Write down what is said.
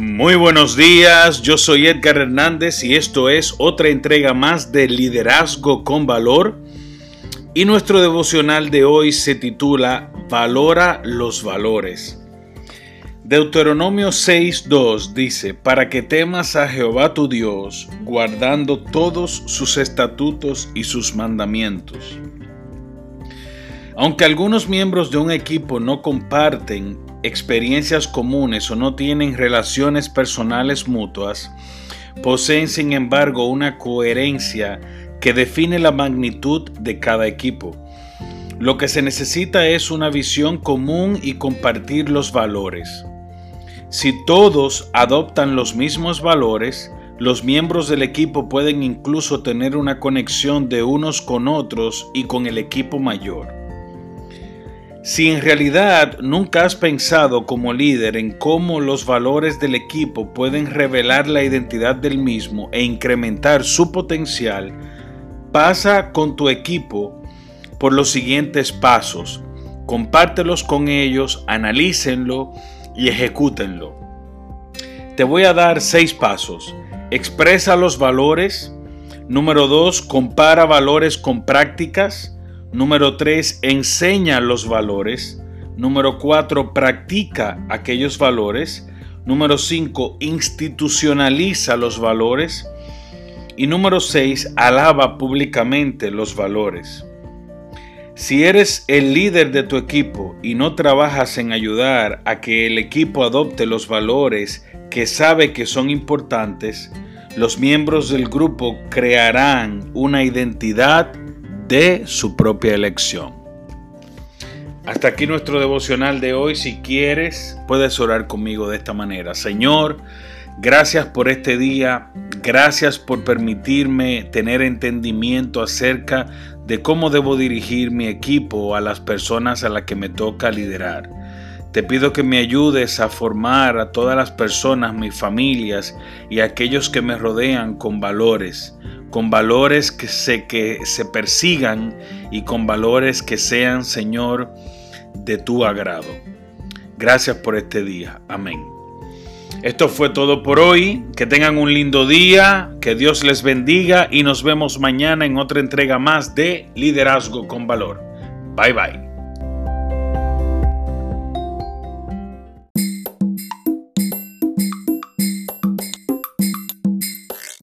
Muy buenos días, yo soy Edgar Hernández y esto es otra entrega más de Liderazgo con Valor. Y nuestro devocional de hoy se titula Valora los valores. Deuteronomio 6.2 dice, para que temas a Jehová tu Dios, guardando todos sus estatutos y sus mandamientos. Aunque algunos miembros de un equipo no comparten experiencias comunes o no tienen relaciones personales mutuas, poseen sin embargo una coherencia que define la magnitud de cada equipo. Lo que se necesita es una visión común y compartir los valores. Si todos adoptan los mismos valores, los miembros del equipo pueden incluso tener una conexión de unos con otros y con el equipo mayor. Si en realidad nunca has pensado como líder en cómo los valores del equipo pueden revelar la identidad del mismo e incrementar su potencial, pasa con tu equipo por los siguientes pasos. Compártelos con ellos, analícenlo y ejecútenlo. Te voy a dar seis pasos. Expresa los valores. Número dos, compara valores con prácticas. Número 3, enseña los valores. Número 4, practica aquellos valores. Número 5, institucionaliza los valores. Y número 6, alaba públicamente los valores. Si eres el líder de tu equipo y no trabajas en ayudar a que el equipo adopte los valores que sabe que son importantes, los miembros del grupo crearán una identidad de su propia elección. Hasta aquí nuestro devocional de hoy. Si quieres, puedes orar conmigo de esta manera. Señor, gracias por este día. Gracias por permitirme tener entendimiento acerca de cómo debo dirigir mi equipo a las personas a las que me toca liderar. Te pido que me ayudes a formar a todas las personas, mis familias y aquellos que me rodean con valores, con valores que se, que se persigan y con valores que sean, Señor, de tu agrado. Gracias por este día. Amén. Esto fue todo por hoy. Que tengan un lindo día, que Dios les bendiga y nos vemos mañana en otra entrega más de Liderazgo con Valor. Bye bye.